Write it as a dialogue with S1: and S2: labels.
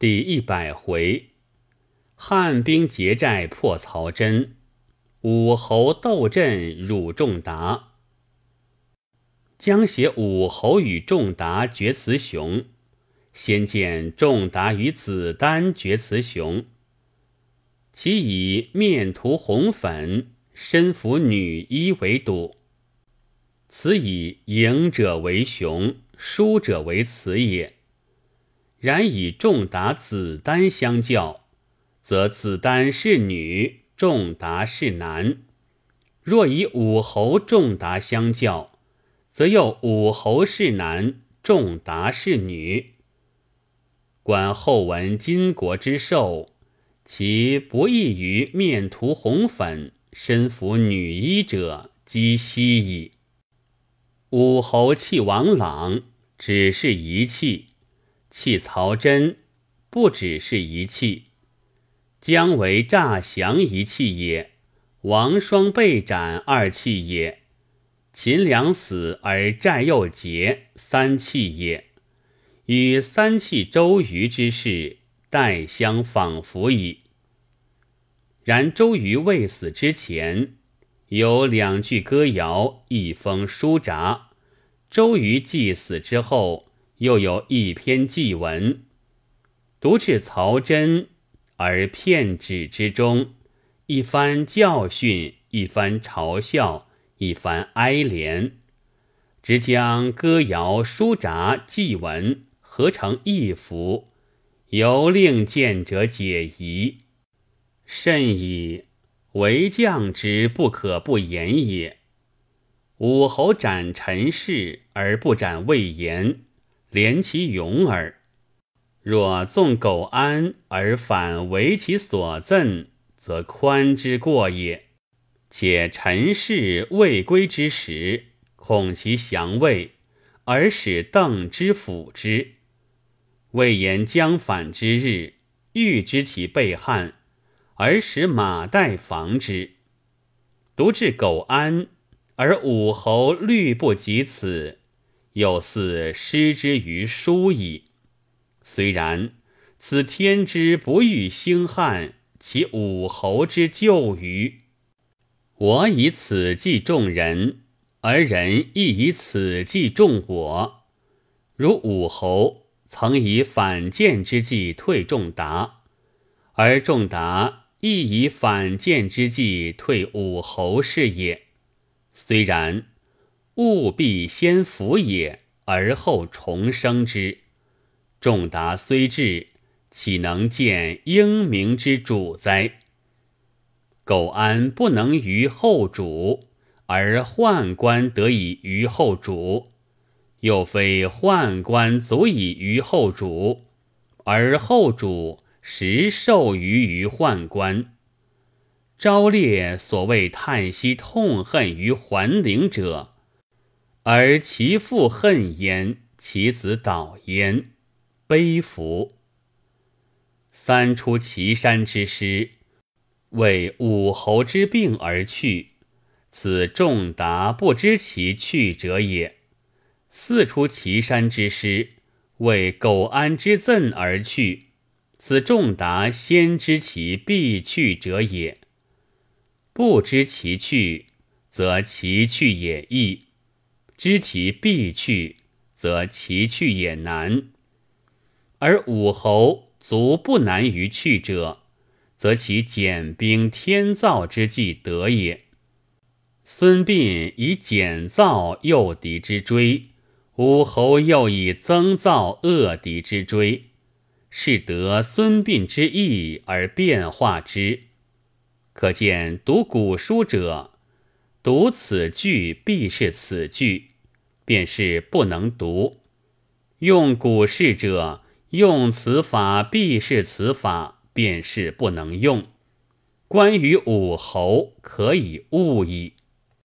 S1: 第一百回，汉兵劫寨破曹真，武侯斗阵辱仲达。将写武侯与仲达决雌雄，先见仲达与子丹决雌雄。其以面涂红粉，身服女衣为赌。此以赢者为雄，输者为雌也。然以仲达、子丹相较，则子丹是女，仲达是男；若以武侯、仲达相较，则又武侯是男，仲达是女。观后文金国之寿，其不异于面涂红粉、身服女衣者，积息矣。武侯弃王朗，只是一气。弃曹真，不只是一气，姜维诈降一气也；王双被斩二气也；秦良死而寨又结三气也。与三气周瑜之事，待相仿佛矣。然周瑜未死之前，有两句歌谣，一封书札；周瑜既死之后，又有一篇祭文，读至曹真而片纸之中，一番教训，一番嘲笑，一番哀怜，直将歌谣、书札、祭文合成一幅，由令见者解疑，甚以为将之不可不言也。武侯斩陈氏而不斩魏延。怜其勇耳。若纵苟安而反为其所赠，则宽之过也。且陈氏未归之时，恐其降魏，而使邓之辅之。魏延将反之日，欲知其背汉，而使马岱防之。独至苟安，而武侯虑不及此。又似失之于书矣。虽然，此天之不欲兴汉，其武侯之救于我以此计众人，而人亦以此计众我。如武侯曾以反间之计退仲达，而仲达亦以反间之计退武侯是也。虽然。务必先服也，而后重生之。仲达虽智，岂能见英明之主哉？苟安不能于后主，而宦官得以于后主；又非宦官足以于后主，而后主实受于于宦官。昭烈所谓叹息痛恨于桓灵者。而其父恨焉，其子导焉，悲服。三出祁山之师，为武侯之病而去，此仲达不知其去者也；四出祁山之师，为苟安之赠而去，此仲达先知其必去者也。不知其去，则其去也易。知其必去，则其去也难；而武侯足不难于去者，则其减兵天造之计得也。孙膑以减造诱敌之追，武侯又以增造恶敌之追，是得孙膑之意而变化之。可见读古书者，读此句必是此句。便是不能读，用古事者用此法必是此法，便是不能用。关于武侯，可以悟矣。